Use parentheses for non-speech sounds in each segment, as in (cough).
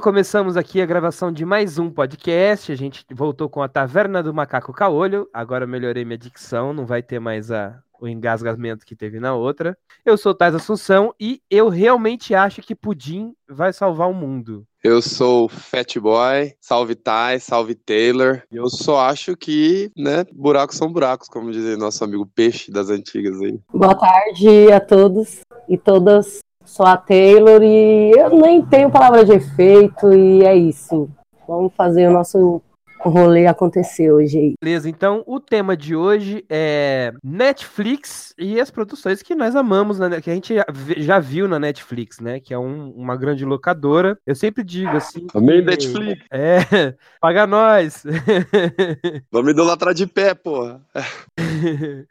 Começamos aqui a gravação de mais um podcast. A gente voltou com a Taverna do Macaco Caolho. Agora eu melhorei minha dicção, não vai ter mais a, o engasgamento que teve na outra. Eu sou Tais Assunção e eu realmente acho que Pudim vai salvar o mundo. Eu sou Fat Boy, salve Ty, salve Taylor. Eu só acho que, né, buracos são buracos, como diz nosso amigo Peixe das antigas aí. Boa tarde a todos e todas. Sou a Taylor e eu nem tenho palavra de efeito e é isso. Vamos fazer o nosso rolê acontecer hoje aí. Beleza, então o tema de hoje é Netflix e as produções que nós amamos, né, que a gente já viu na Netflix, né? Que é um, uma grande locadora. Eu sempre digo assim. Amei que... Netflix. (laughs) É, paga nós. (laughs) Vamos idolatrar de pé, porra.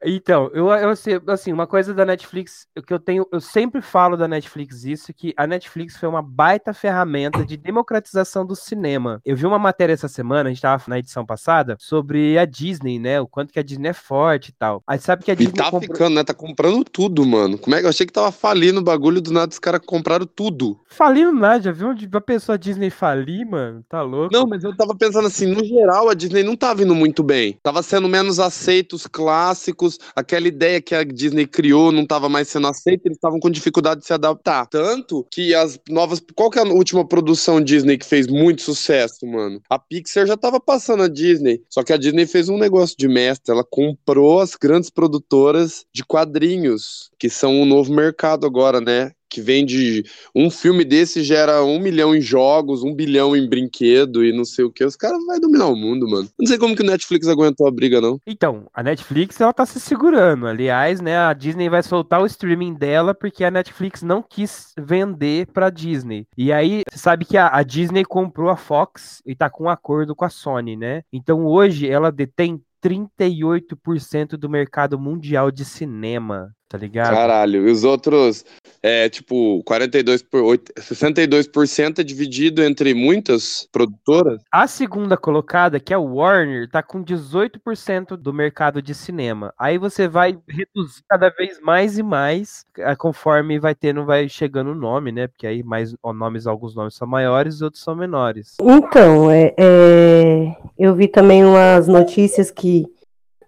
então, eu, eu assim, uma coisa da Netflix que eu tenho, eu sempre falo da Netflix isso, que a Netflix foi uma baita ferramenta de democratização do cinema. Eu vi uma matéria essa semana, a gente tava na edição passada, sobre a Disney, né? O quanto que a Disney é forte e tal. Aí sabe que a Disney. E tá comprou... ficando, né? Tá comprando tudo, mano. Como é que eu achei que tava falindo o bagulho do nada, os caras compraram tudo. Falindo nada, já viu onde a pessoa Disney falir, mano? Tá louco. Não, mas eu tava pensando assim, no geral, a Disney não tá vindo muito bem. Tava sendo menos aceitos clássicos, aquela ideia que a Disney criou não tava mais sendo aceita, eles estavam com dificuldade de se adaptar. Tanto que as novas. Qual que é a última produção Disney que fez muito sucesso, mano? A Pixar já tava passando a Disney. Só que a Disney fez um negócio de mestre. Ela comprou as grandes produtoras de quadrinhos, que são um novo mercado agora, né? Que vende um filme desse gera um milhão em jogos, um bilhão em brinquedo e não sei o que. Os caras vão dominar o mundo, mano. Não sei como que o Netflix aguentou a briga, não. Então, a Netflix, ela tá se segurando. Aliás, né, a Disney vai soltar o streaming dela porque a Netflix não quis vender pra Disney. E aí, você sabe que a, a Disney comprou a Fox e tá com um acordo com a Sony, né? Então hoje ela detém 38% do mercado mundial de cinema tá ligado? Caralho, e os outros, é, tipo, 42 por 8, 62% é dividido entre muitas produtoras? A segunda colocada, que é o Warner, tá com 18% do mercado de cinema. Aí você vai reduzir cada vez mais e mais, é, conforme vai tendo, vai chegando o nome, né? Porque aí mais nomes, alguns nomes são maiores, outros são menores. Então, é, é eu vi também umas notícias que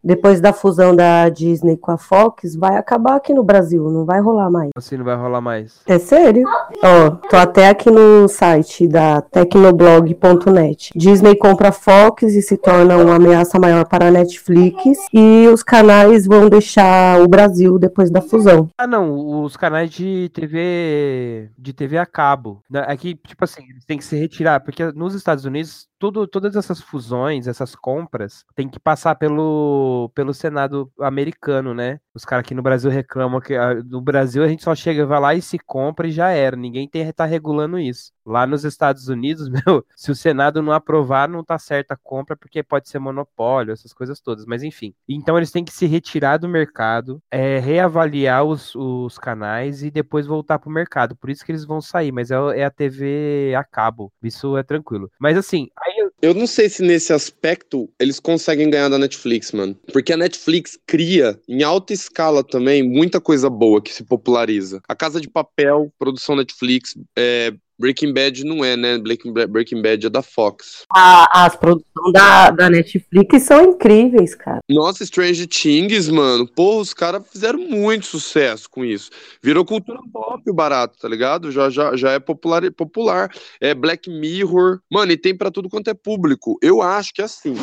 depois da fusão da Disney com a Fox, vai acabar aqui no Brasil, não vai rolar mais. Assim não vai rolar mais. É sério? Ó, tô até aqui no site da tecnoblog.net. Disney compra a Fox e se torna uma ameaça maior para a Netflix e os canais vão deixar o Brasil depois da fusão. Ah, não, os canais de TV de TV a cabo. Aqui, tipo assim, eles têm que se retirar, porque nos Estados Unidos tudo, todas essas fusões, essas compras, tem que passar pelo, pelo Senado americano, né? Os caras aqui no Brasil reclamam que ah, no Brasil a gente só chega, vai lá e se compra e já era. Ninguém tem, tá regulando isso. Lá nos Estados Unidos, (laughs) meu, se o Senado não aprovar, não tá certa a compra, porque pode ser monopólio, essas coisas todas. Mas enfim. Então eles têm que se retirar do mercado, é, reavaliar os, os canais e depois voltar pro mercado. Por isso que eles vão sair, mas é, é a TV a cabo. Isso é tranquilo. Mas assim, aí eu... não sei se nesse aspecto eles conseguem ganhar da Netflix, mano. Porque a Netflix cria em alta escala também muita coisa boa que se populariza. A Casa de Papel, produção Netflix, é, Breaking Bad não é, né? Breaking Bad é da Fox. A, as produções da, da Netflix são incríveis, cara. Nossa, Strange Things, mano. Pô, os caras fizeram muito sucesso com isso. Virou cultura pop o barato, tá ligado? Já, já, já é popular, popular. É Black Mirror. Mano, e tem para tudo quanto é público. Eu acho que é assim.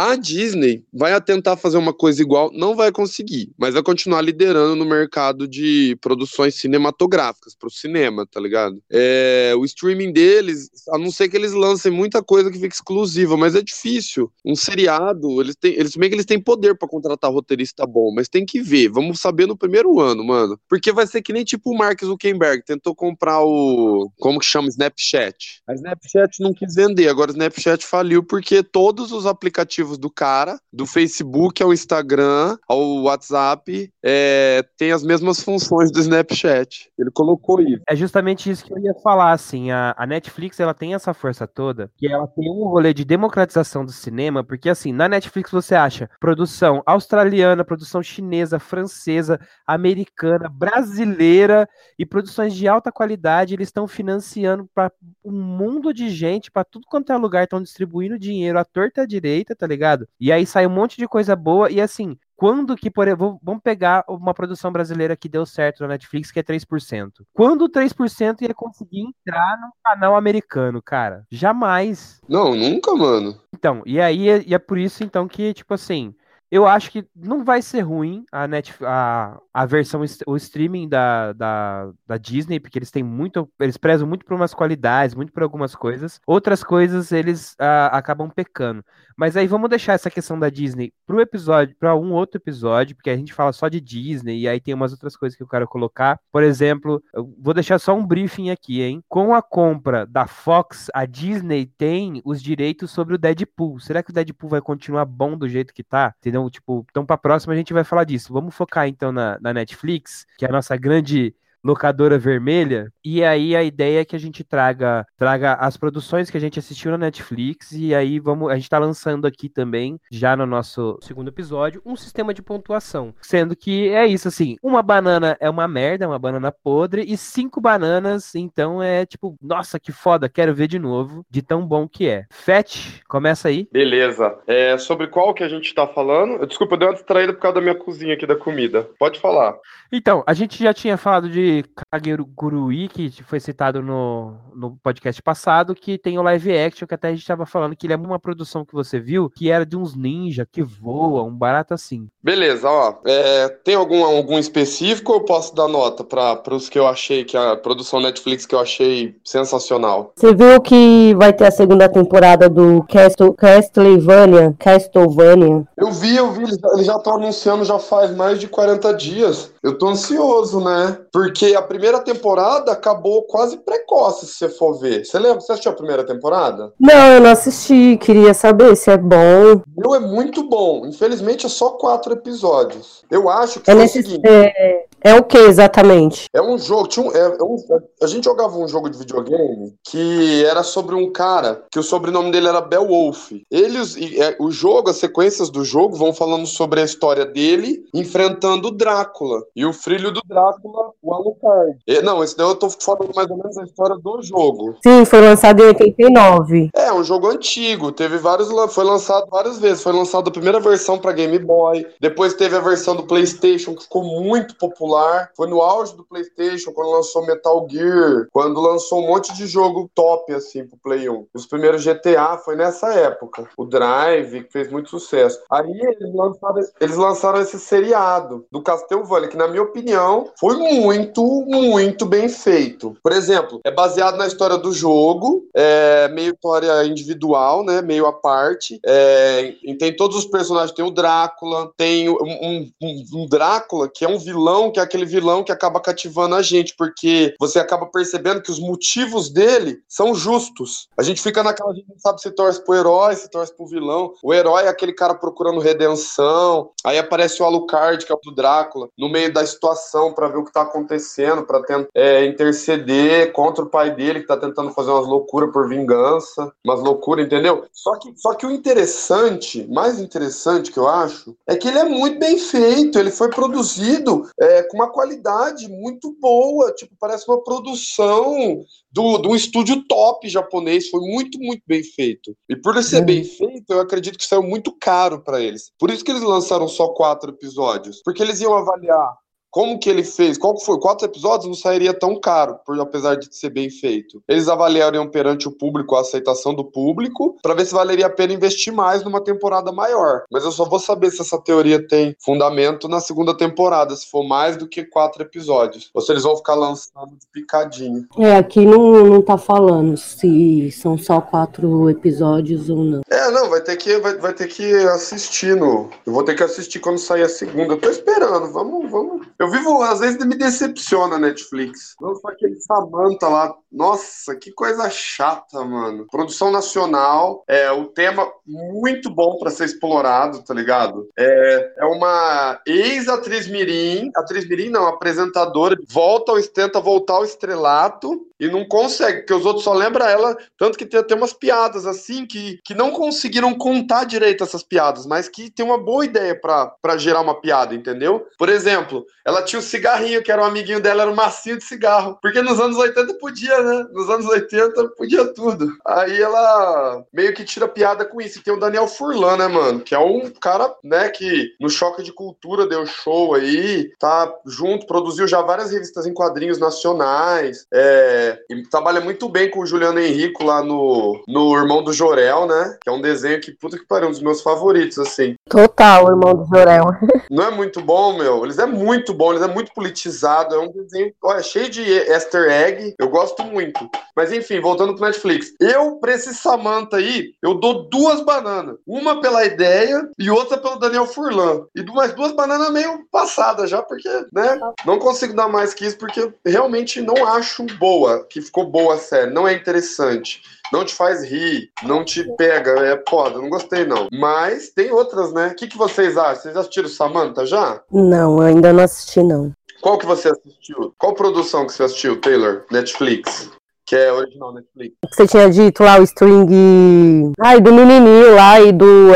A Disney vai tentar fazer uma coisa igual, não vai conseguir, mas vai continuar liderando no mercado de produções cinematográficas pro cinema, tá ligado? É, o streaming deles, a não ser que eles lancem muita coisa que fique exclusiva, mas é difícil. Um seriado, eles têm, eles bem que eles têm poder para contratar roteirista bom, mas tem que ver, vamos saber no primeiro ano, mano. Porque vai ser que nem tipo o Mark Zuckerberg tentou comprar o como que chama Snapchat. A Snapchat não quis vender, agora o Snapchat faliu porque todos os aplicativos aplicativos do cara, do Facebook ao Instagram, ao WhatsApp, é, tem as mesmas funções do Snapchat. Ele colocou isso. É justamente isso que eu ia falar, assim, a, a Netflix, ela tem essa força toda, que ela tem um rolê de democratização do cinema, porque assim, na Netflix você acha produção australiana, produção chinesa, francesa, americana, brasileira e produções de alta qualidade, eles estão financiando para um mundo de gente, para tudo quanto é lugar, estão distribuindo dinheiro à torta à direita, tá ligado? E aí sai um monte de coisa boa e assim, quando que, por exemplo, vamos pegar uma produção brasileira que deu certo na Netflix, que é 3%. Quando 3% ia conseguir entrar num canal americano, cara? Jamais. Não, nunca, mano. Então, e aí é, e é por isso, então, que, tipo assim, eu acho que não vai ser ruim a, net, a, a versão, o streaming da, da, da Disney, porque eles têm muito, eles prezam muito por umas qualidades, muito por algumas coisas. Outras coisas eles a, acabam pecando. Mas aí vamos deixar essa questão da Disney pro episódio, para um outro episódio, porque a gente fala só de Disney e aí tem umas outras coisas que eu quero colocar. Por exemplo, vou deixar só um briefing aqui, hein? Com a compra da Fox, a Disney tem os direitos sobre o Deadpool. Será que o Deadpool vai continuar bom do jeito que tá? Entendeu? Tipo, então pra próxima a gente vai falar disso. Vamos focar então na, na Netflix, que é a nossa grande locadora vermelha. E aí a ideia é que a gente traga traga as produções que a gente assistiu na Netflix e aí vamos a gente tá lançando aqui também já no nosso segundo episódio um sistema de pontuação, sendo que é isso assim, uma banana é uma merda, é uma banana podre e cinco bananas, então é tipo, nossa, que foda, quero ver de novo, de tão bom que é. Fetch, começa aí. Beleza. É, sobre qual que a gente tá falando? Desculpa, eu dei uma distraída por causa da minha cozinha aqui da comida. Pode falar. Então, a gente já tinha falado de Kagurui, que foi citado no, no podcast passado, que tem o live action, que até a gente estava falando que ele é uma produção que você viu, que era de uns ninja que voam, um barato assim. Beleza, ó. É, tem algum, algum específico ou eu posso dar nota para os que eu achei, que a produção Netflix que eu achei sensacional? Você viu que vai ter a segunda temporada do Castle, Castlevania? Castlevania? Eu vi, eu vi, eles já estão anunciando já faz mais de 40 dias. Eu tô ansioso, né? Porque a primeira temporada acabou quase precoce, se você for ver. Você lembra? Você assistiu a primeira temporada? Não, eu não assisti. Queria saber se é bom. Meu, é muito bom. Infelizmente é só quatro episódios. Eu acho que é, nesse, o seguinte. É, é o que exatamente? É um jogo. Tinha um, é, é um, a gente jogava um jogo de videogame que era sobre um cara que o sobrenome dele era Beowulf. Eles, é, o jogo, as sequências do jogo vão falando sobre a história dele enfrentando o Drácula. E o filho do Drácula, o Alucard. E, não, esse daí eu tô falando mais ou menos a história do jogo. Sim, foi lançado em 89. É, um jogo antigo. Teve vários. Foi lançado várias vezes. Foi lançado a primeira versão para Game Boy. Depois teve a versão do PlayStation, que ficou muito popular. Foi no auge do PlayStation, quando lançou Metal Gear, quando lançou um monte de jogo top, assim, pro Play 1. Os primeiros GTA foi nessa época. O Drive, que fez muito sucesso. Aí eles lançaram, eles lançaram esse seriado do Castlevania, que na minha opinião foi muito, muito bem feito. Por exemplo, é baseado na história do jogo, é meio história individual, né? Meio à parte. É, tem todos os personagens, tem o Drácula, tem um, um, um Drácula que é um vilão, que é aquele vilão que acaba cativando a gente, porque você acaba percebendo que os motivos dele são justos. A gente fica naquela, a gente não sabe se torce pro herói, se torce pro vilão. O herói é aquele cara procurando redenção. Aí aparece o Alucard, que é o do Drácula, no meio da situação para ver o que tá acontecendo, para tentar é, interceder contra o pai dele, que tá tentando fazer umas loucuras por vingança, umas loucuras, entendeu? Só que, só que o interessante, mais interessante que eu acho, é que ele é muito bem feito, ele foi produzido é, com uma qualidade muito boa, tipo, parece uma produção do, do estúdio top japonês, foi muito, muito bem feito. E por ele ser é. bem feito, eu acredito que saiu muito caro para eles. Por isso que eles lançaram só quatro episódios, porque eles iam avaliar como que ele fez, qual que foi, quatro episódios não sairia tão caro, por, apesar de ser bem feito. Eles avaliariam perante o público a aceitação do público, para ver se valeria a pena investir mais numa temporada maior. Mas eu só vou saber se essa teoria tem fundamento na segunda temporada, se for mais do que quatro episódios. Ou se eles vão ficar lançando de picadinho. É, aqui não, não tá falando se são só quatro episódios ou não. É, É, não, vai ter que, vai, vai ter que assistir no. Eu vou ter que assistir quando sair a segunda. Eu tô esperando, vamos, vamos. Eu vivo, às vezes me decepciona a Netflix. Só aquele Samantha lá. Nossa, que coisa chata, mano. Produção nacional, é o tema muito bom para ser explorado, tá ligado? É, é uma ex-atriz Mirim, atriz Mirim não, apresentadora, volta ao, tenta voltar ao estrelato e não consegue, porque os outros só lembram ela, tanto que tem até umas piadas assim que, que não conseguiram contar direito essas piadas, mas que tem uma boa ideia para gerar uma piada, entendeu? Por exemplo, ela tinha o cigarrinho, que era um amiguinho dela, era um massinho de cigarro, porque nos anos 80 podia, né? Nos anos 80 podia tudo. Aí ela meio que tira piada com isso. E tem o Daniel Furlan, né, mano? Que é um cara, né, que no Choque de Cultura deu show aí, tá junto, produziu já várias revistas em quadrinhos nacionais, é e trabalha muito bem com o Juliano Henrico lá no, no Irmão do Jorel, né? Que é um desenho que, puta que pariu, um dos meus favoritos, assim. Total, o Irmão do Jorel. (laughs) Não é muito bom, meu? Eles é muito bom, eles é muito politizado, é um desenho, olha, cheio de easter egg, eu gosto muito. Mas enfim, voltando pro Netflix. Eu, pra esse Samantha aí, eu dou duas bananas. Uma pela ideia e outra pelo Daniel Furlan. E mais duas bananas meio passadas já, porque, né? Não consigo dar mais que isso, porque realmente não acho boa que ficou boa a série, não é interessante, não te faz rir, não te pega, é foda, não gostei não. Mas tem outras, né? O que, que vocês acham? Vocês assistiram Samantha já? Não, eu ainda não assisti não. Qual que você assistiu? Qual produção que você assistiu, Taylor? Netflix? Que é original Netflix. Você tinha dito lá o string. Ai, do menininho lá e do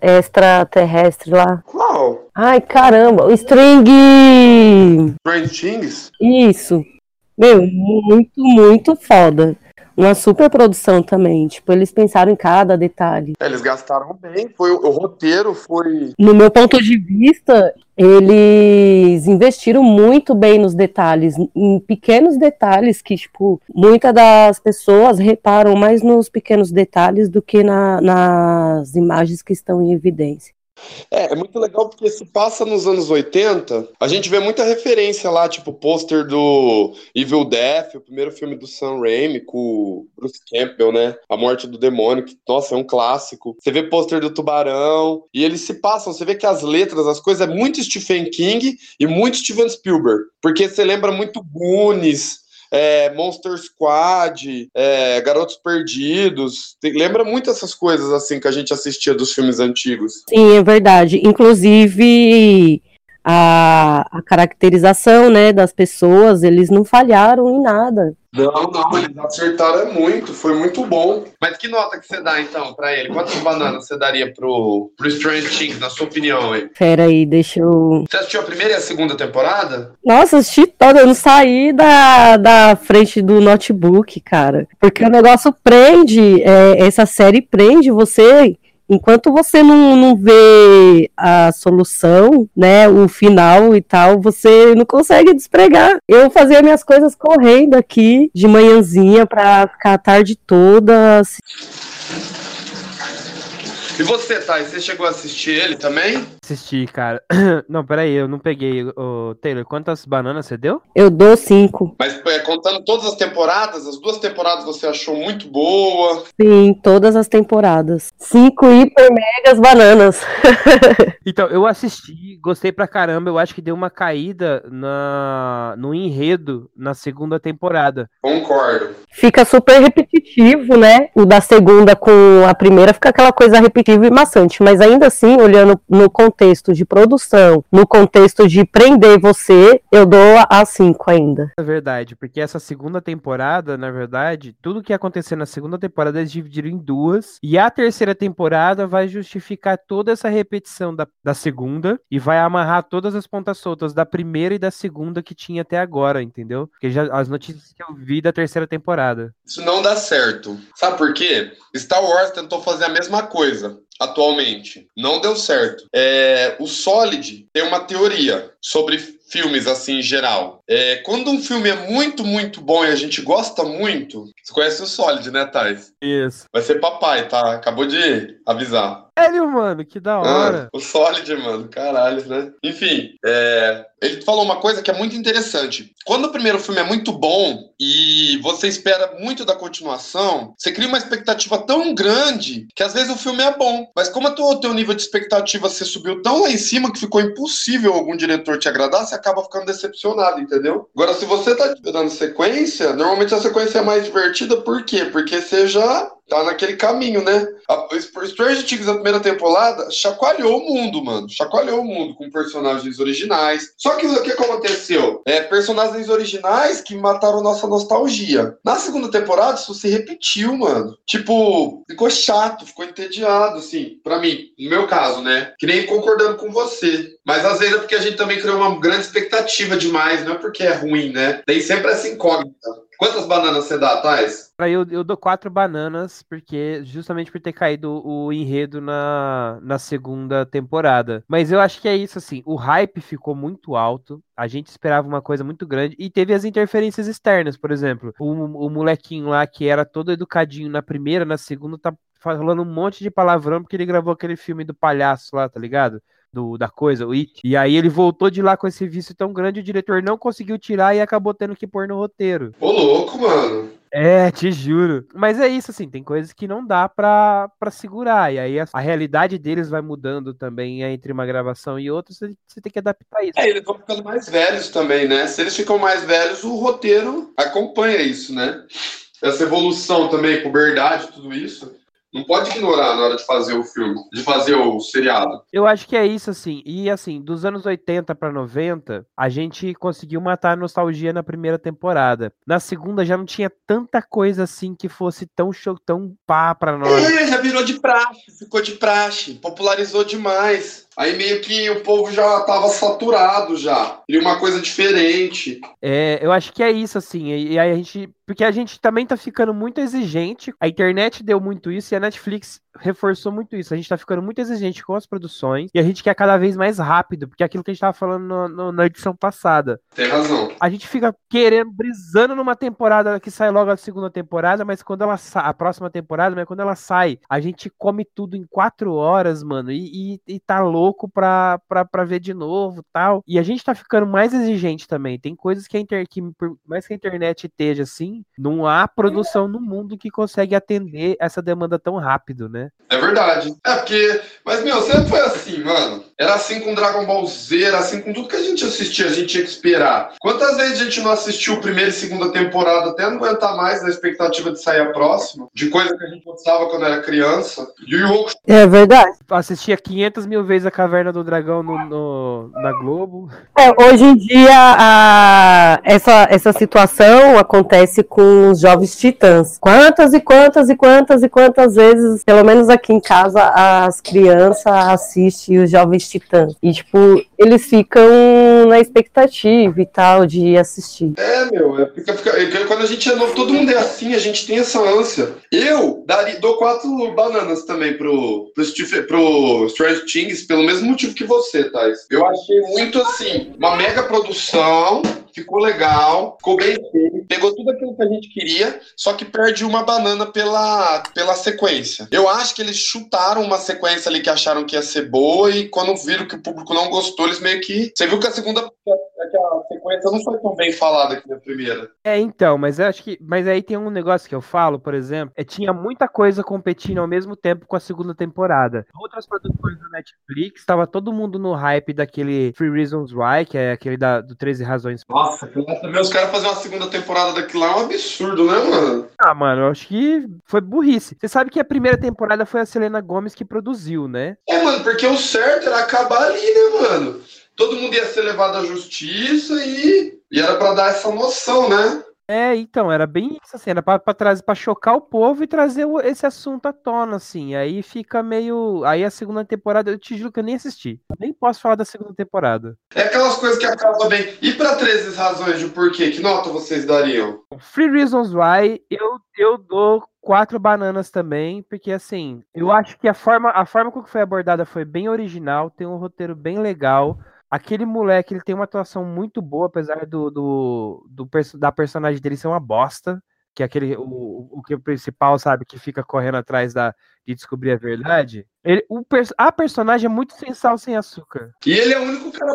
extraterrestre lá. Qual? Ai, caramba, o string. Strange Things? Isso. Meu, muito, muito foda. Uma super produção também. Tipo, eles pensaram em cada detalhe. É, eles gastaram bem. Foi, o roteiro foi. No meu ponto de vista, eles investiram muito bem nos detalhes, em pequenos detalhes que, tipo, muitas das pessoas reparam mais nos pequenos detalhes do que na, nas imagens que estão em evidência. É, é muito legal porque se passa nos anos 80, a gente vê muita referência lá, tipo pôster do Evil Death, o primeiro filme do Sam Raimi com o Bruce Campbell, né? A Morte do Demônio, que, nossa, é um clássico. Você vê pôster do Tubarão, e eles se passam, você vê que as letras, as coisas é muito Stephen King e muito Steven Spielberg, porque você lembra muito Goonies, é, Monster Squad, é, Garotos Perdidos. Tem, lembra muito essas coisas assim que a gente assistia dos filmes antigos. Sim, é verdade. Inclusive a, a caracterização né, das pessoas, eles não falharam em nada. Não, não, eles acertaram é muito, foi muito bom. Mas que nota que você dá então para ele? Quantas bananas você daria pro, pro Strange Things, na sua opinião aí? Pera aí, deixa eu. Você assistiu a primeira e a segunda temporada? Nossa, assisti toda, eu não saí da, da frente do notebook, cara. Porque o negócio prende, é, essa série prende você enquanto você não, não vê a solução, né, o final e tal, você não consegue despregar. Eu fazia minhas coisas correndo aqui de manhãzinha para ficar a tarde toda. E você, Thay, você chegou a assistir ele também? Assisti, cara. (clears throat) Não, peraí, eu não peguei. O Taylor, quantas bananas você deu? Eu dou cinco. Mas é, contando todas as temporadas, as duas temporadas você achou muito boa? Sim, todas as temporadas. Cinco hiper megas bananas. (laughs) então, eu assisti, gostei pra caramba. Eu acho que deu uma caída na, no enredo na segunda temporada. Concordo. Fica super repetitivo, né? O da segunda com a primeira fica aquela coisa repetitiva e maçante, mas ainda assim, olhando no contexto de produção, no contexto de prender você, eu dou a 5 ainda. É verdade, porque essa segunda temporada, na verdade, tudo que acontecer na segunda temporada eles dividiram em duas, e a terceira temporada vai justificar toda essa repetição da, da segunda e vai amarrar todas as pontas soltas da primeira e da segunda que tinha até agora, entendeu? Porque já as notícias que eu vi da terceira temporada. Isso não dá certo. Sabe por quê? Star Wars tentou fazer a mesma coisa atualmente. Não deu certo. É, o Solid tem uma teoria sobre filmes assim em geral. É, quando um filme é muito, muito bom e a gente gosta muito, você conhece o Solid, né, Thais? Isso. Vai ser papai, tá? Acabou de avisar. Sério, mano, que da hora. Ah, o Solid, mano, caralho, né? Enfim, é, ele falou uma coisa que é muito interessante. Quando o primeiro filme é muito bom e você espera muito da continuação, você cria uma expectativa tão grande que às vezes o filme é bom. Mas como o teu nível de expectativa você subiu tão lá em cima que ficou impossível algum diretor te agradar, você acaba ficando decepcionado, entendeu? Agora, se você tá dando sequência, normalmente a sequência é mais divertida, por quê? Porque você já tá naquele caminho, né? A, Stranger Things, a primeira temporada, chacoalhou o mundo, mano. Chacoalhou o mundo com personagens originais. Só que o que aconteceu? É, personagens originais que mataram nossa nostalgia. Na segunda temporada, isso se repetiu, mano. Tipo, ficou chato, ficou entediado, assim, pra mim. No meu caso, né? Que nem concordando com você. Mas às vezes é porque a gente também criou uma grande expectativa demais, não é porque é ruim, né? Tem sempre essa incógnita. Quantas bananas você dá, Thais? Eu, eu dou quatro bananas, porque justamente por ter caído o enredo na, na segunda temporada. Mas eu acho que é isso, assim, o hype ficou muito alto, a gente esperava uma coisa muito grande, e teve as interferências externas, por exemplo, o, o molequinho lá que era todo educadinho na primeira, na segunda, tá falando um monte de palavrão porque ele gravou aquele filme do palhaço lá, tá ligado? Do, da coisa, o It. E aí ele voltou de lá com esse vício tão grande, o diretor não conseguiu tirar e acabou tendo que pôr no roteiro. Ô, louco, mano. É, te juro. Mas é isso, assim, tem coisas que não dá pra, pra segurar. E aí a, a realidade deles vai mudando também entre uma gravação e outra, você, você tem que adaptar isso. É, eles vão ficando mais velhos também, né? Se eles ficam mais velhos, o roteiro acompanha isso, né? Essa evolução também, puberdade, tudo isso. Não pode ignorar na hora de fazer o filme, de fazer o seriado. Eu acho que é isso, assim. E assim, dos anos 80 para 90, a gente conseguiu matar a nostalgia na primeira temporada. Na segunda já não tinha tanta coisa assim que fosse tão show, tão pá pra nós. É, já virou de praxe, ficou de praxe, popularizou demais. Aí meio que o povo já tava saturado já. Queria uma coisa diferente. É, eu acho que é isso, assim. E aí a gente. Porque a gente também tá ficando muito exigente. A internet deu muito isso e a Netflix reforçou muito isso. A gente tá ficando muito exigente com as produções e a gente quer cada vez mais rápido, porque é aquilo que a gente tava falando no, no, na edição passada. Tem razão. A gente fica querendo, brisando numa temporada que sai logo a segunda temporada, mas quando ela sai, a próxima temporada, mas quando ela sai, a gente come tudo em quatro horas, mano, e, e, e tá louco pra, pra, pra ver de novo tal. E a gente tá ficando mais exigente também. Tem coisas que a internet, que, por mais que a internet esteja assim, não há produção no mundo que consegue atender essa demanda tão rápido, né? É verdade. É porque. Mas, meu, sempre foi assim, mano. Era assim com Dragon Ball Z, era assim com tudo que a gente assistia, a gente tinha que esperar. Quantas vezes a gente não assistiu primeira e segunda temporada até não aguentar mais na expectativa de sair a próxima? De coisa que a gente gostava quando era criança. E o É verdade. Assistia 500 mil vezes a Caverna do Dragão no, no na Globo. É, hoje em dia, a, essa, essa situação acontece com os jovens titãs. Quantas e quantas e quantas e quantas vezes, pelo menos aqui em casa, as crianças assistem os Jovens Titãs. E, tipo, eles ficam na expectativa e tal de assistir. É, meu, é, é, quando a gente é novo, todo mundo é assim, a gente tem essa ânsia. Eu daria, dou quatro bananas também pro, pro, pro Things, pelo mesmo motivo que você, Thais. Eu achei muito assim, uma mega produção ficou legal, ficou bem feito, pegou tudo aquilo que a gente queria, só que perde uma banana pela, pela sequência. Eu acho que eles chutaram uma sequência ali que acharam que ia ser boa e quando viram que o público não gostou, eles meio que. Você viu que a segunda que a sequência não foi tão bem falada aqui na primeira. É, então, mas eu acho que. Mas aí tem um negócio que eu falo, por exemplo, é tinha muita coisa competindo ao mesmo tempo com a segunda temporada. Outras produções da Netflix, estava todo mundo no hype daquele Free Reasons Why, que é aquele da, do 13 Razões. Nossa, também os caras fazer uma segunda temporada daquilo lá é um absurdo, né, mano? Ah, mano, eu acho que foi burrice. Você sabe que a primeira temporada foi a Selena Gomes que produziu, né? É, mano, porque o certo era acabar ali, né, mano? Todo mundo ia ser levado à justiça e, e era para dar essa noção, né? É, então, era bem isso, assim, era pra, pra, trazer, pra chocar o povo e trazer esse assunto à tona, assim, aí fica meio, aí a segunda temporada, eu te juro que eu nem assisti, eu nem posso falar da segunda temporada. É aquelas coisas que acabam bem, e pra 13 razões de porquê, que nota vocês dariam? Free Reasons Why, eu, eu dou quatro bananas também, porque assim, eu acho que a forma, a forma como foi abordada foi bem original, tem um roteiro bem legal, Aquele moleque, ele tem uma atuação muito boa, apesar do, do, do da personagem dele ser uma bosta que é aquele o, o que é o principal, sabe, que fica correndo atrás da, de descobrir a verdade. Ele, o, a personagem é muito sem sal, sem açúcar. E ele é o único cara.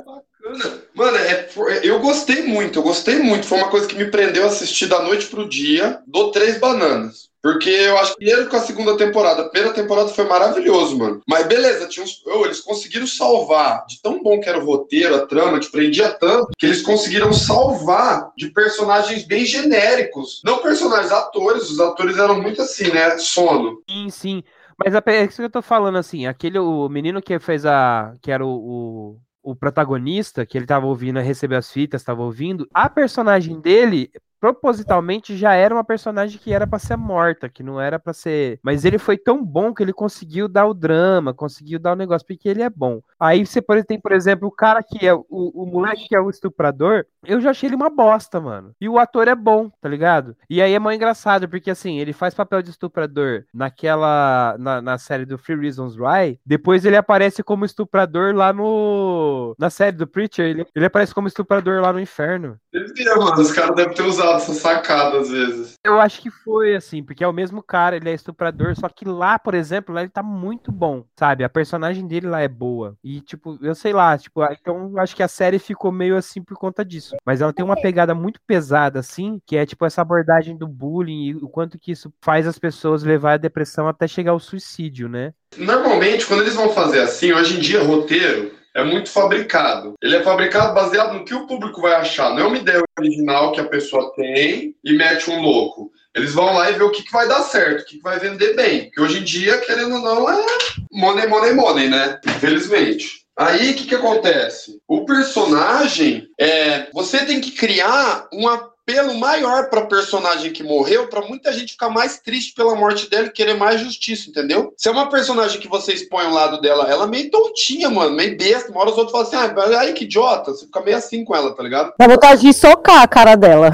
Mano, é, eu gostei muito, eu gostei muito. Foi uma coisa que me prendeu a assistir da noite pro dia. Dou três bananas. Porque eu acho que ele com a segunda temporada, a primeira temporada foi maravilhoso, mano. Mas beleza, tinha uns, oh, eles conseguiram salvar de tão bom que era o roteiro, a trama, que prendia tanto, que eles conseguiram salvar de personagens bem genéricos. Não personagens, atores. Os atores eram muito assim, né? Sono. Sim, sim. Mas é isso que eu tô falando, assim, aquele, o menino que fez a. que era o, o o protagonista, que ele tava ouvindo, recebeu as fitas, tava ouvindo, a personagem dele propositalmente já era uma personagem que era para ser morta, que não era para ser. Mas ele foi tão bom que ele conseguiu dar o drama, conseguiu dar o negócio, porque ele é bom. Aí você tem, por exemplo, o cara que é o, o moleque que é o estuprador, eu já achei ele uma bosta, mano. E o ator é bom, tá ligado? E aí é mó engraçado, porque assim, ele faz papel de estuprador naquela. na, na série do Free Reasons Why, depois ele aparece como estuprador lá no. na série do Preacher, ele, ele aparece como estuprador lá no inferno. Devia, mano, os caras devem ter usado essa sacada às vezes. Eu acho que foi assim, porque é o mesmo cara, ele é estuprador, só que lá, por exemplo, lá ele tá muito bom, sabe? A personagem dele lá é boa. E, tipo, eu sei lá, tipo, então eu acho que a série ficou meio assim por conta disso. Mas ela tem uma pegada muito pesada, assim, que é tipo essa abordagem do bullying e o quanto que isso faz as pessoas levar a depressão até chegar ao suicídio, né? Normalmente, quando eles vão fazer assim, hoje em dia, roteiro, é muito fabricado. Ele é fabricado baseado no que o público vai achar. Não é uma ideia original que a pessoa tem e mete um louco. Eles vão lá e ver o que, que vai dar certo, o que, que vai vender bem. Porque hoje em dia, querendo ou não, é money, money, money, né? Infelizmente. Aí o que, que acontece? O personagem, é, você tem que criar uma apelo maior para personagem que morreu, para muita gente ficar mais triste pela morte dela e querer mais justiça, entendeu? Se é uma personagem que você expõe ao lado dela, ela é meio tontinha, mano, meio besta. Uma hora os outros falam assim, ah, aí que idiota. Você fica meio assim com ela, tá ligado? Dá vontade de socar a cara dela.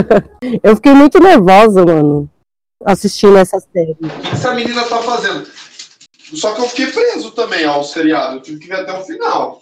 (laughs) eu fiquei muito nervosa, mano, assistindo essa série. O que essa menina tá fazendo? Só que eu fiquei preso também ao seriado. Eu tive que ver até o final.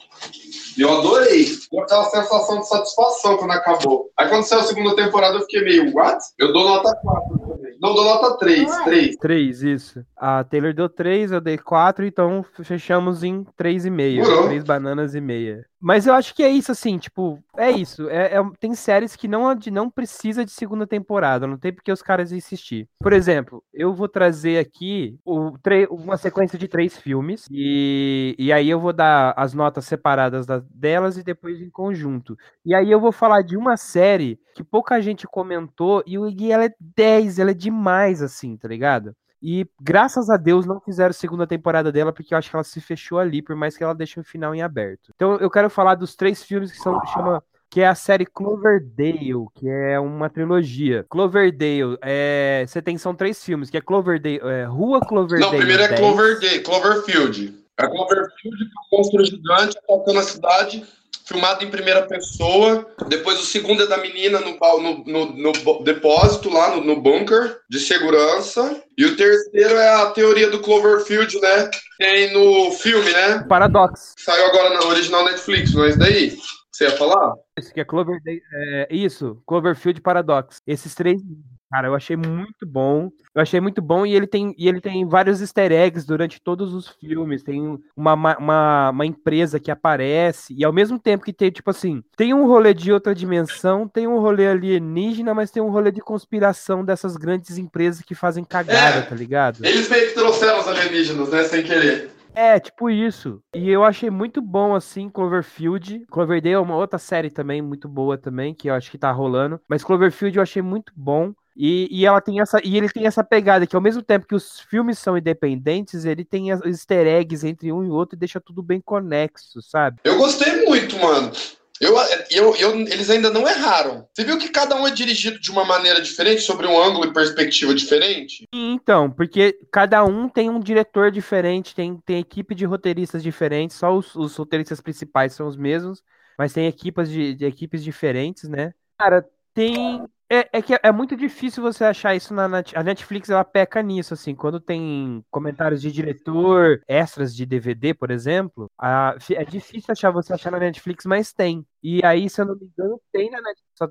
Eu adorei. Deu aquela sensação de satisfação quando acabou. Aí quando saiu a segunda temporada, eu fiquei meio, what? Eu dou nota 4 também. Não, dou nota 3. 3. 3, isso. A Taylor deu 3, eu dei 4, então fechamos em 3,5. 3 bananas e meia. Mas eu acho que é isso, assim, tipo, é isso. É, é, tem séries que não, não precisa de segunda temporada, não tem porque os caras insistir. Por exemplo, eu vou trazer aqui o, uma sequência de três filmes, e, e aí eu vou dar as notas separadas das, delas e depois em conjunto. E aí eu vou falar de uma série que pouca gente comentou, e, e ela é 10, ela é demais, assim, tá ligado? E graças a Deus não fizeram segunda temporada dela, porque eu acho que ela se fechou ali, por mais que ela deixe o final em aberto. Então eu quero falar dos três filmes que são chama que é a série Cloverdale, que é uma trilogia. Cloverdale, é, você tem são três filmes, que é Cloverdale, é, Rua Cloverdale. Não, primeiro é Cloverdale, Cloverfield. É Cloverfield, que é um monstro gigante atacando a cidade filmado em primeira pessoa. Depois o segundo é da menina no, no, no, no depósito, lá no, no, bunker de segurança. E o terceiro é a teoria do Cloverfield, né? Tem no filme, né? Paradox. Saiu agora na original Netflix, não é isso daí? Você ia falar? Isso, que é Clover, é, isso, Cloverfield Paradox. Esses três Cara, eu achei muito bom. Eu achei muito bom e ele tem, e ele tem vários easter eggs durante todos os filmes. Tem uma, uma, uma empresa que aparece, e ao mesmo tempo que tem, tipo assim, tem um rolê de outra dimensão, tem um rolê alienígena, mas tem um rolê de conspiração dessas grandes empresas que fazem cagada, é, tá ligado? Eles meio que trouxeram os alienígenas, né? Sem querer. É, tipo isso. E eu achei muito bom, assim, Cloverfield. Cloverdale é uma outra série também, muito boa também, que eu acho que tá rolando. Mas Cloverfield eu achei muito bom. E, e, ela tem essa, e ele tem essa pegada que ao mesmo tempo que os filmes são independentes, ele tem as easter eggs entre um e outro e deixa tudo bem conexo, sabe? Eu gostei muito, mano. Eu, eu, eu, eles ainda não erraram. Você viu que cada um é dirigido de uma maneira diferente, sobre um ângulo e perspectiva diferente? Então, porque cada um tem um diretor diferente, tem, tem equipe de roteiristas diferentes, só os, os roteiristas principais são os mesmos, mas tem equipas de, de equipes diferentes, né? Cara, tem É, é que é muito difícil você achar isso na Net- a Netflix, ela peca nisso, assim, quando tem comentários de diretor, extras de DVD, por exemplo, a- é difícil achar você achar na Netflix, mas tem. E aí, se eu não me engano, tem na Netflix, só,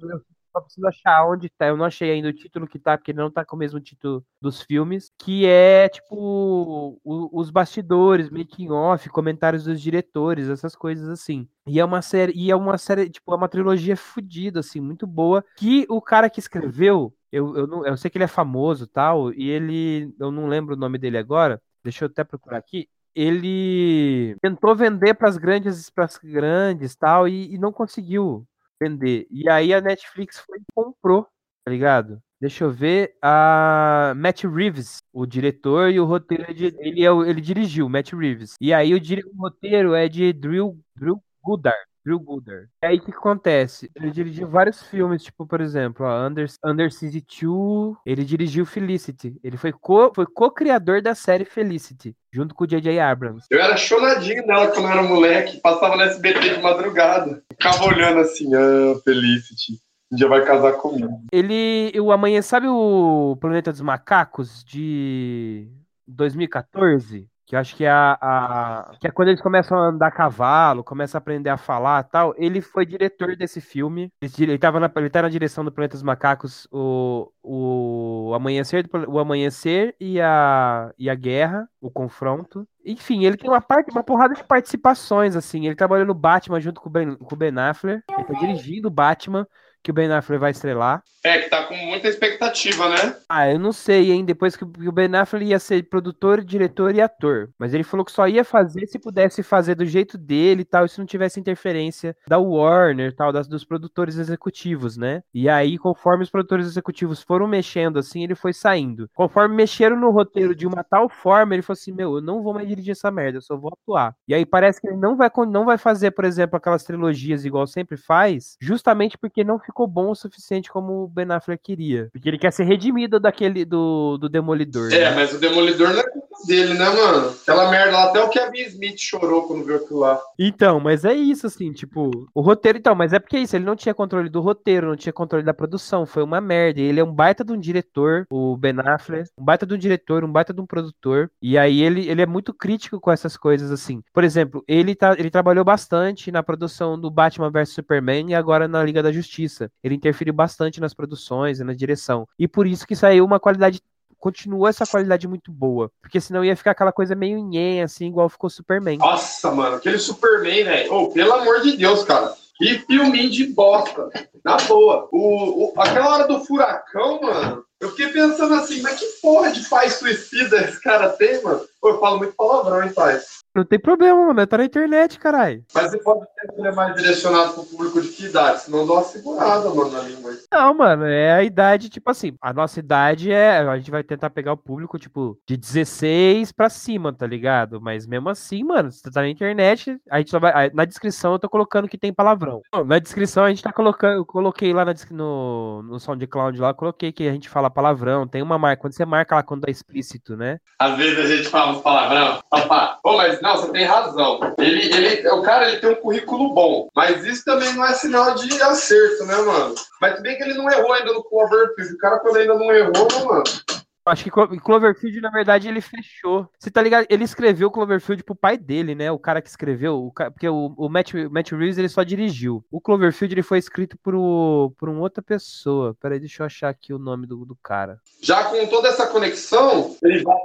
só preciso achar onde tá. Eu não achei ainda o título que tá, porque ele não tá com o mesmo título dos filmes, que é tipo o- os bastidores, making off, comentários dos diretores, essas coisas assim. E é uma série, e é uma série, tipo, é uma trilogia fodida, assim, muito boa, que o cara que escreveu, eu, eu, não, eu sei que ele é famoso tal, e ele, eu não lembro o nome dele agora, deixa eu até procurar aqui. Ele tentou vender para as grandes, pras grandes tal, e, e não conseguiu vender. E aí a Netflix foi e comprou, tá ligado? Deixa eu ver. A Matt Reeves, o diretor e o roteiro é de, ele é ele dirigiu, Matt Reeves. E aí o, o roteiro é de Drew, Drew Goddard. Drew Goddard. E aí o que acontece? Ele dirigiu vários filmes, tipo, por exemplo, ó, Under, Under Siege 2, ele dirigiu Felicity. Ele foi co- foi co-criador da série Felicity, junto com o J.J. Abrams. Eu era chonadinho nela quando eu era moleque, passava no SBT de madrugada. Ficava olhando assim, ah, Felicity, um dia vai casar comigo. Ele, o Amanhã, sabe o Planeta dos Macacos de 2014? Que eu acho que é a, a- que é quando eles começam a andar a cavalo, começam a aprender a falar tal. Ele foi diretor desse filme. Ele, dire- ele, tava na, ele tá na direção do Planeta dos Macacos, o, o Amanhecer, o Amanhecer e a, e a Guerra, o confronto. Enfim, ele tem uma parte, uma porrada de participações, assim. Ele trabalhou no Batman junto com o Ben, com o Ben Affleck. Ele tá dirigindo o Batman, que o Ben Affleck vai estrelar. É, que tá com muita expectativa, né? Ah, eu não sei, hein? Depois que o Ben Affleck ia ser produtor, diretor e ator. Mas ele falou que só ia fazer se pudesse fazer do jeito dele e tal, e se não tivesse interferência da Warner e tal, das, dos produtores executivos, né? E aí, conforme os produtores executivos foram mexendo assim, ele foi saindo. Conforme mexeram no roteiro de uma tal forma, ele falou assim: Meu, eu não vou mais dirigir essa merda, eu só vou atuar. E aí parece que ele não vai, não vai fazer, por exemplo, aquelas trilogias igual sempre faz, justamente porque não ficou bom o suficiente como o Ben Affleck queria. Porque ele quer ser redimido daquele do, do Demolidor. É, né? mas o Demolidor não é culpa dele, né, mano? Aquela merda lá, até o Kevin Smith chorou quando viu aquilo lá. Então, mas é isso, assim, tipo, o roteiro, então, mas é porque é isso, ele não tinha controle do roteiro, não tinha controle da produção, foi uma merda. Ele é um baita de um diretor, o Ben Affleck, um baita de um diretor, um baita de um produtor, e aí ele, ele é muito crítico com essas coisas, assim. Por exemplo, ele, tá, ele trabalhou bastante na produção do Batman vs Superman e agora na Liga da Justiça. Ele interferiu bastante nas produções e na direção. E por isso que saiu uma qualidade continua essa qualidade muito boa. Porque senão ia ficar aquela coisa meio nhen, assim, igual ficou Superman. Nossa, mano, aquele Superman, velho. Ô, pelo amor de Deus, cara. Que filminho de bosta. Na boa. O, o- aquela hora do furacão, mano. Eu fiquei pensando assim, mas que porra de pai suicida esse cara tem, mano? Pô, eu falo muito palavrão, hein, pai? Não tem problema, mano. Tá na internet, caralho. Mas você pode ter que ele é mais direcionado pro público de que idade? Senão dá uma segurada, mano, na língua. Não, mano, é a idade, tipo assim, a nossa idade é. A gente vai tentar pegar o público, tipo, de 16 pra cima, tá ligado? Mas mesmo assim, mano, se tá na internet, a gente só vai. Na descrição eu tô colocando que tem palavrão. Na descrição a gente tá colocando. Eu coloquei lá na, no, no SoundCloud lá, coloquei que a gente fala palavrão. Tem uma marca. Quando você marca lá quando é explícito, né? Às vezes a gente fala uns palavrão. Opa, Pô, mas não, você tem razão. Ele, ele, o cara ele tem um currículo bom, mas isso também não é sinal de acerto, né, mano? Mas bem que ele não errou ainda no Cloverfield. O cara, quando ainda não errou, né, mano? Acho que Clo- Cloverfield, na verdade, ele fechou. Você tá ligado? Ele escreveu Cloverfield pro pai dele, né? O cara que escreveu, o ca- porque o, o Matt, Matt Reeves ele só dirigiu. O Cloverfield ele foi escrito por, uma outra pessoa. Peraí, deixa eu achar aqui o nome do, do cara. Já com toda essa conexão, ele vai.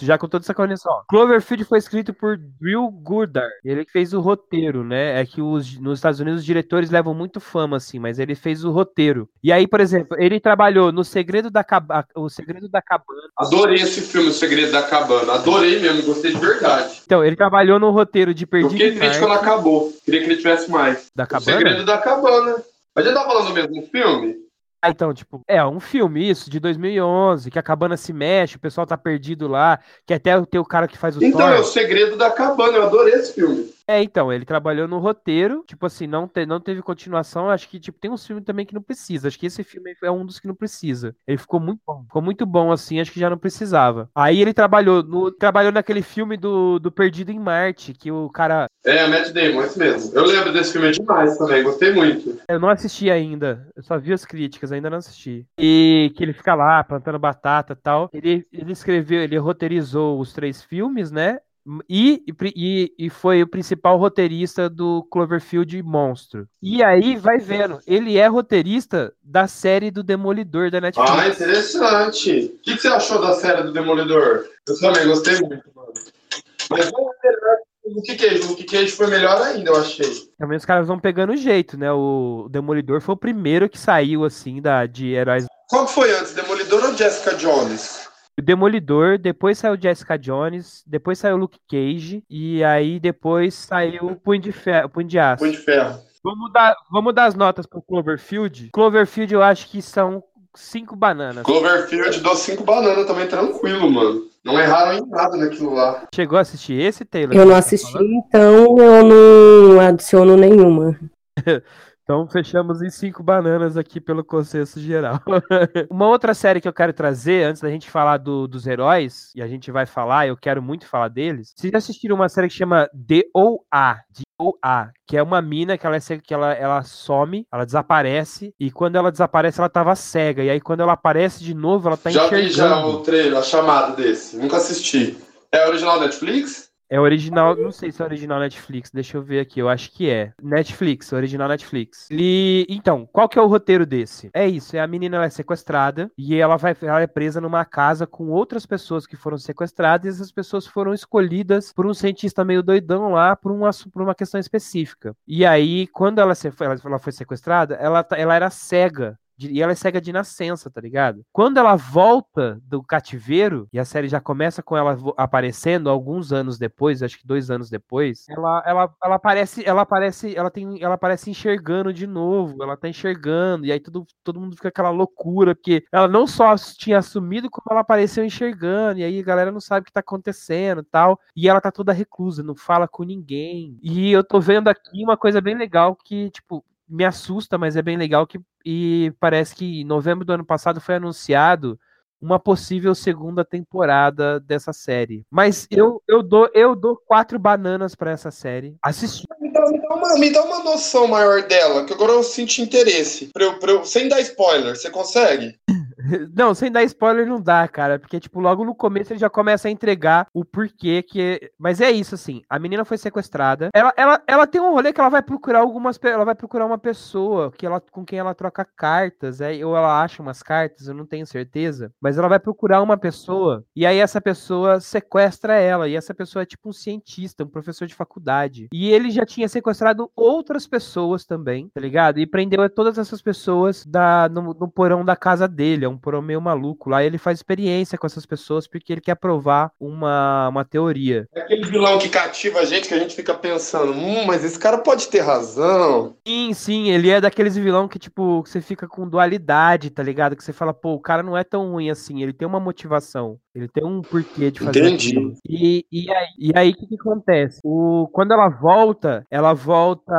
Já com toda essa conexão. Cloverfield foi escrito por Drew Goddard. Ele que fez o roteiro, né? É que os, nos Estados Unidos os diretores levam muito fama, assim, mas ele fez o roteiro. E aí, por exemplo, ele trabalhou no Segredo da, Caba- o Segredo da Cabana. Adorei esse filme, O Segredo da Cabana. Adorei mesmo, gostei de verdade. Então, ele trabalhou no roteiro de Eu Perdido fiquei em triste quando acabou. Queria que ele tivesse mais. da O Cabana. Segredo da Cabana. Mas já tá falando do mesmo filme? Ah, então, tipo, é um filme isso, de 2011, que a cabana se mexe, o pessoal tá perdido lá, que até tem o cara que faz o Então, Thor. é o Segredo da Cabana. Eu adorei esse filme. É, então, ele trabalhou no roteiro, tipo assim, não, te, não teve continuação. Acho que, tipo, tem uns filmes também que não precisa. Acho que esse filme é um dos que não precisa. Ele ficou muito bom. Ficou muito bom, assim, acho que já não precisava. Aí ele trabalhou no, trabalhou naquele filme do, do Perdido em Marte, que o cara. É, Matt Damon, esse mesmo. Eu lembro desse filme demais também, gostei muito. Eu não assisti ainda. Eu só vi as críticas, ainda não assisti. E que ele fica lá plantando batata e tal. Ele, ele escreveu, ele roteirizou os três filmes, né? E, e, e, foi o principal roteirista do Cloverfield Monstro. E aí, vai vendo, ele é roteirista da série do Demolidor da Netflix. Ah, interessante. O que, que você achou da série do Demolidor? Eu também gostei muito, mano. Mas vamos ver o Luke Cage. O Luke Cage foi melhor ainda, eu achei. Também os caras vão pegando o jeito, né? O Demolidor foi o primeiro que saiu, assim, da, de heróis. Qual que foi antes, Demolidor ou Jessica Jones? O Demolidor, depois saiu Jessica Jones, depois saiu Luke Cage, e aí depois saiu o Punho de, Ferro, Punho de Aço. Punho de Ferro. Vamos dar, vamos dar as notas pro Cloverfield. Cloverfield eu acho que são cinco bananas. Cloverfield dou cinco bananas também, tranquilo, mano. Não erraram em nada naquilo lá. Chegou a assistir esse, Taylor? Eu não assisti, então eu não adiciono nenhuma. (laughs) Então fechamos em cinco bananas aqui pelo consenso geral. (laughs) Uma outra série que eu quero trazer, antes da gente falar do, dos heróis, e a gente vai falar, eu quero muito falar deles. Vocês já assistiram uma série que chama D.O.A. D.O.A. Que é uma mina que, ela, é, que ela, ela some, ela desaparece, e quando ela desaparece, ela tava cega. E aí quando ela aparece de novo, ela tá já enxergando. Já vi já o trailer, a chamada desse. Nunca assisti. É original Netflix? É original, não sei se é original Netflix, deixa eu ver aqui, eu acho que é. Netflix, original Netflix. Ele, então, qual que é o roteiro desse? É isso, é a menina é sequestrada e ela vai ela é presa numa casa com outras pessoas que foram sequestradas e essas pessoas foram escolhidas por um cientista meio doidão lá por uma, por uma questão específica. E aí, quando ela, se, ela, ela foi sequestrada, ela, ela era cega e ela é cega de nascença, tá ligado? Quando ela volta do cativeiro, e a série já começa com ela aparecendo alguns anos depois, acho que dois anos depois, ela, ela, ela aparece, ela aparece, ela tem, ela aparece enxergando de novo, ela tá enxergando, e aí todo, todo mundo fica aquela loucura, porque ela não só tinha assumido, como ela apareceu enxergando, e aí a galera não sabe o que tá acontecendo tal, e ela tá toda reclusa, não fala com ninguém. E eu tô vendo aqui uma coisa bem legal que, tipo, me assusta, mas é bem legal que e parece que em novembro do ano passado foi anunciado uma possível segunda temporada dessa série. Mas eu, eu dou eu dou quatro bananas para essa série. Me dá, me, dá uma, me dá uma noção maior dela, que agora eu senti interesse. Pra eu, pra eu, sem dar spoiler, você consegue? Não, sem dar spoiler não dá, cara. Porque, tipo, logo no começo ele já começa a entregar o porquê que. Mas é isso, assim. A menina foi sequestrada. Ela, ela, ela tem um rolê que ela vai procurar algumas. Ela vai procurar uma pessoa que ela, com quem ela troca cartas. É, ou ela acha umas cartas, eu não tenho certeza. Mas ela vai procurar uma pessoa. E aí essa pessoa sequestra ela. E essa pessoa é tipo um cientista, um professor de faculdade. E ele já tinha sequestrado outras pessoas também, tá ligado? E prendeu todas essas pessoas da, no, no porão da casa dele. Um porão meio maluco lá. ele faz experiência com essas pessoas porque ele quer provar uma, uma teoria. É aquele vilão que cativa a gente, que a gente fica pensando, hum, mas esse cara pode ter razão. Sim, sim, ele é daqueles vilão que, tipo, você fica com dualidade, tá ligado? Que você fala, pô, o cara não é tão ruim assim, ele tem uma motivação. Ele tem um porquê de fazer Entendi. aquilo. E, e aí, e aí o que, que, acontece? O, quando ela volta, ela volta.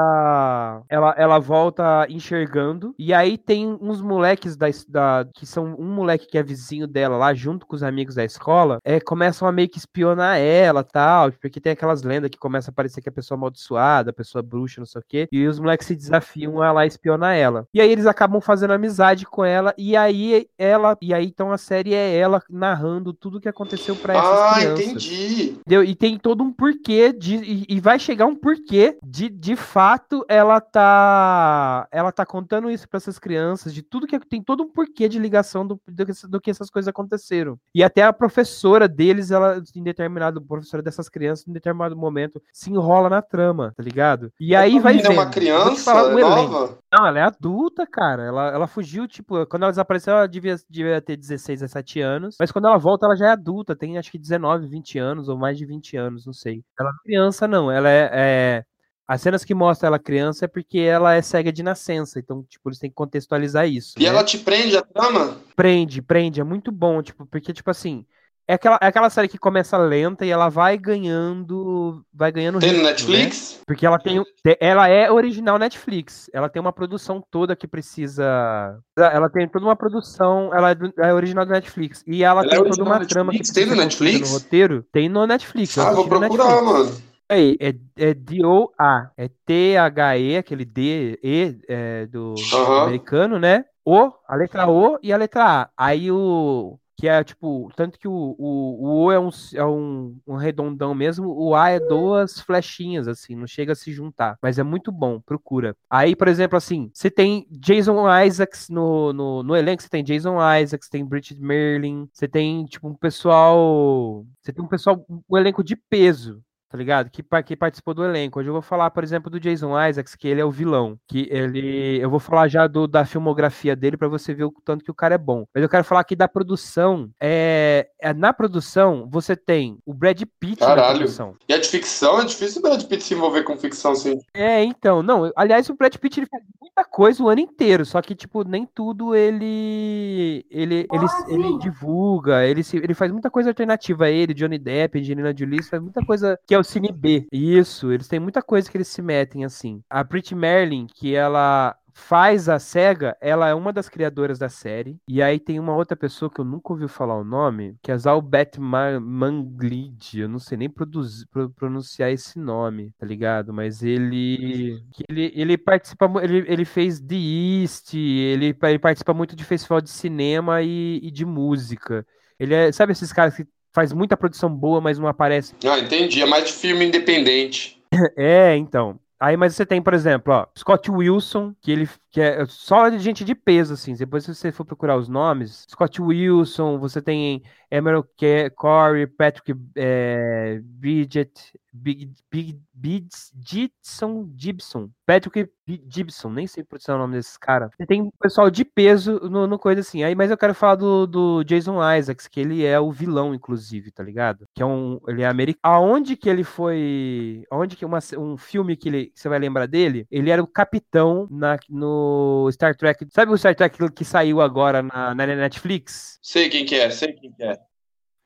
Ela, ela volta enxergando. E aí tem uns moleques da, da, que são um moleque que é vizinho dela lá, junto com os amigos da escola, é, começam a meio que espionar ela tal. Porque tem aquelas lendas que começa a parecer que a pessoa é amaldiçoada, a pessoa bruxa, não sei o quê. E os moleques se desafiam a lá espionar ela. E aí eles acabam fazendo amizade com ela. E aí ela. E aí então a série é ela narrando tudo o que aconteceu para essas ah, crianças. Ah, entendi. Entendeu? E tem todo um porquê de e, e, vai chegar um porquê de de fato ela tá ela tá contando isso para essas crianças, de tudo que tem todo um porquê de ligação do, do, do, que essas coisas aconteceram. E até a professora deles, ela em determinado professora dessas crianças em determinado momento se enrola na trama, tá ligado? E aí vai vendo. É uma criança um nova? Não, ela é adulta, cara. Ela, ela fugiu, tipo, quando ela desapareceu, ela devia, devia ter 16, 17 anos. Mas quando ela volta, ela já é adulta, tem acho que 19, 20 anos, ou mais de 20 anos, não sei. Ela é criança, não. Ela é, é. As cenas que mostram ela criança é porque ela é cega de nascença. Então, tipo, eles têm que contextualizar isso. E né? ela te prende a trama? Prende, prende. É muito bom, tipo, porque, tipo assim. é aquela, é aquela série que começa lenta e ela vai ganhando. Vai ganhando. Tem no ritmo, Netflix? Né? Porque ela tem. Ela é original Netflix. Ela tem uma produção toda que precisa. Ela tem toda uma produção. Ela é, é original do Netflix. E ela, ela é tem é toda uma Netflix? trama que tem no Netflix? no roteiro. Tem no Netflix. Ah, vou procurar, mano. Aí, é, é D-O-A. É T-H-E, aquele D, E é, do Aham. americano, né? O, a letra O e a letra A. Aí o. Que é tipo, tanto que o, o, o O é, um, é um, um redondão mesmo, o A é duas flechinhas, assim, não chega a se juntar. Mas é muito bom, procura. Aí, por exemplo, assim, você tem Jason Isaacs no, no, no elenco, você tem Jason Isaacs, tem Bridget Merlin, você tem, tipo, um pessoal. Você tem um pessoal, um elenco de peso tá ligado? Que, que participou do elenco. Hoje eu vou falar, por exemplo, do Jason Isaacs, que ele é o vilão. Que ele. Eu vou falar já do, da filmografia dele para você ver o tanto que o cara é bom. Mas eu quero falar aqui da produção. É, é na produção, você tem o Brad Pitt Caralho. na produção. E é de ficção? É difícil o Brad Pitt se envolver com ficção, assim. É, então, não. Aliás, o Brad Pitt ele faz muita coisa o ano inteiro, só que, tipo, nem tudo ele. Ele, ele, ele divulga, ele, se, ele faz muita coisa alternativa. Ele, Johnny Depp, Angelina Jolie, faz muita coisa que é o Cine B. Isso, eles têm muita coisa que eles se metem assim. A Pretty Merlin, que ela faz a SEGA, ela é uma das criadoras da série. E aí tem uma outra pessoa que eu nunca ouvi falar o nome, que é Zalbet Manglid. Eu não sei nem produzir, pronunciar esse nome, tá ligado? Mas ele. Ele, ele participa. Ele, ele fez The East, ele, ele participa muito de festival de cinema e, e de música. Ele é. Sabe esses caras que faz muita produção boa, mas não aparece. Ah, entendi. É mais de filme independente. (laughs) é, então. Aí, mas você tem, por exemplo, ó, Scott Wilson, que ele que é só de gente de peso, assim. Depois, se você for procurar os nomes, Scott Wilson, você tem Emerald Corey, Patrick é, Bridget, Big, Big, Gibson, Gibson, Patrick Gibson, nem sei pronunciar o nome desses caras. Tem pessoal de peso no, no, coisa assim. Aí, mas eu quero falar do, do Jason Isaacs, que ele é o vilão, inclusive, tá ligado? Que é um. Ele é americano. Aonde que ele foi. Aonde que uma, um filme que ele, você vai lembrar dele? Ele era o capitão na, no Star Trek. Sabe o Star Trek que saiu agora na, na Netflix? Sei quem que é, sei quem que é.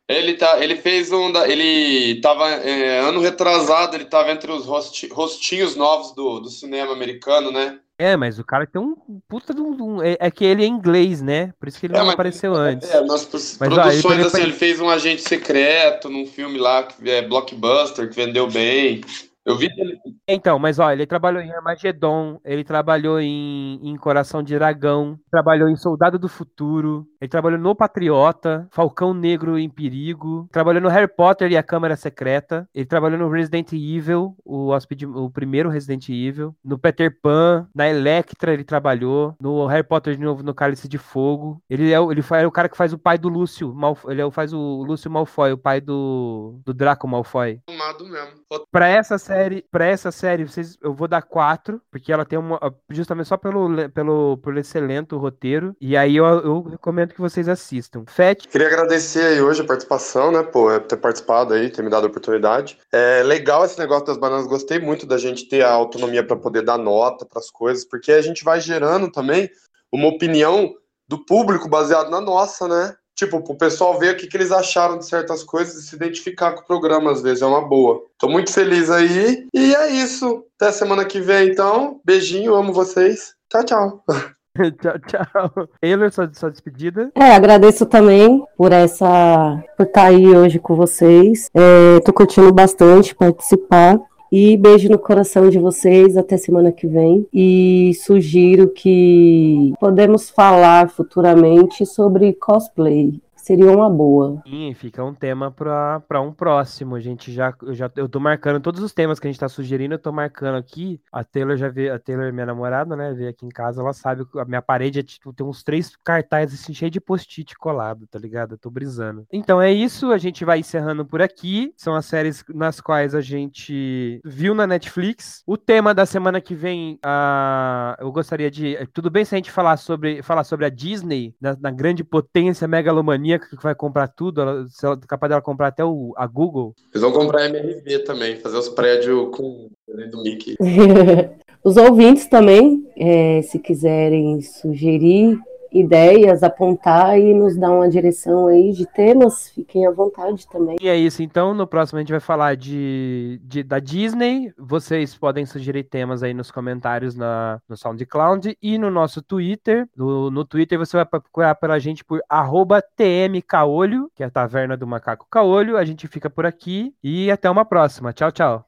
Ele, tá, ele fez um. Da, ele tava. É, ano retrasado, ele tava entre os rosti, rostinhos novos do, do cinema americano, né? É, mas o cara tem um puta de um. É, é que ele é inglês, né? Por isso que ele é, não apareceu antes. É, nas mas, produções, ó, ele, assim, ele fez um agente secreto num filme lá, que é blockbuster, que vendeu bem. Eu vi ele. Então, mas olha, ele trabalhou em Armageddon, ele trabalhou em, em Coração de Dragão, trabalhou em Soldado do Futuro, ele trabalhou no Patriota, Falcão Negro em Perigo, trabalhou no Harry Potter e a Câmara Secreta, ele trabalhou no Resident Evil, o, hóspede, o primeiro Resident Evil, no Peter Pan, na Electra ele trabalhou, no Harry Potter de novo no Cálice de Fogo. Ele é, ele é o cara que faz o pai do Lúcio, Malfoy, ele é, faz o Lúcio Malfoy, o pai do, do Draco Malfoy. Mesmo. Pra essa série, para essa série, vocês, eu vou dar quatro, porque ela tem uma. Justamente só pelo, pelo, pelo excelente roteiro. E aí eu, eu recomendo que vocês assistam. Fete. Queria agradecer aí hoje a participação, né? Pô, é ter participado aí, ter me dado a oportunidade. É legal esse negócio das bananas. Gostei muito da gente ter a autonomia para poder dar nota para as coisas, porque a gente vai gerando também uma opinião do público baseado na nossa, né? Tipo, pro pessoal ver o que, que eles acharam de certas coisas e se identificar com o programa, às vezes, é uma boa. Tô muito feliz aí. E é isso. Até semana que vem, então. Beijinho, amo vocês. Tchau, tchau. (laughs) tchau, tchau. Taylor, sua, sua despedida. É, agradeço também por essa. por estar aí hoje com vocês. É, tô curtindo bastante participar. E beijo no coração de vocês, até semana que vem. E sugiro que podemos falar futuramente sobre cosplay seria uma boa. Sim, fica um tema para um próximo. A gente já eu, já eu tô marcando todos os temas que a gente tá sugerindo, eu tô marcando aqui. A Taylor já vê, a Taylor, minha namorada, né, veio aqui em casa, ela sabe a minha parede é tipo, tem uns três cartazes assim, cheio de post-it colado, tá ligado? Eu tô brisando. Então é isso, a gente vai encerrando por aqui. São as séries nas quais a gente viu na Netflix. O tema da semana que vem, uh, eu gostaria de. Tudo bem se a gente falar sobre, falar sobre a Disney, na, na grande potência megalomania que vai comprar tudo, ela, se ela, capaz dela comprar até o, a Google. Eles vão comprar MRV também, fazer os prédios com do Mickey. (laughs) Os ouvintes também, é, se quiserem sugerir ideias, apontar e nos dar uma direção aí de temas, fiquem à vontade também. E é isso, então, no próximo a gente vai falar de, de da Disney, vocês podem sugerir temas aí nos comentários na, no SoundCloud e no nosso Twitter, no, no Twitter você vai procurar pela gente por arroba tmcaolho, que é a Taverna do Macaco Caolho, a gente fica por aqui e até uma próxima, tchau, tchau.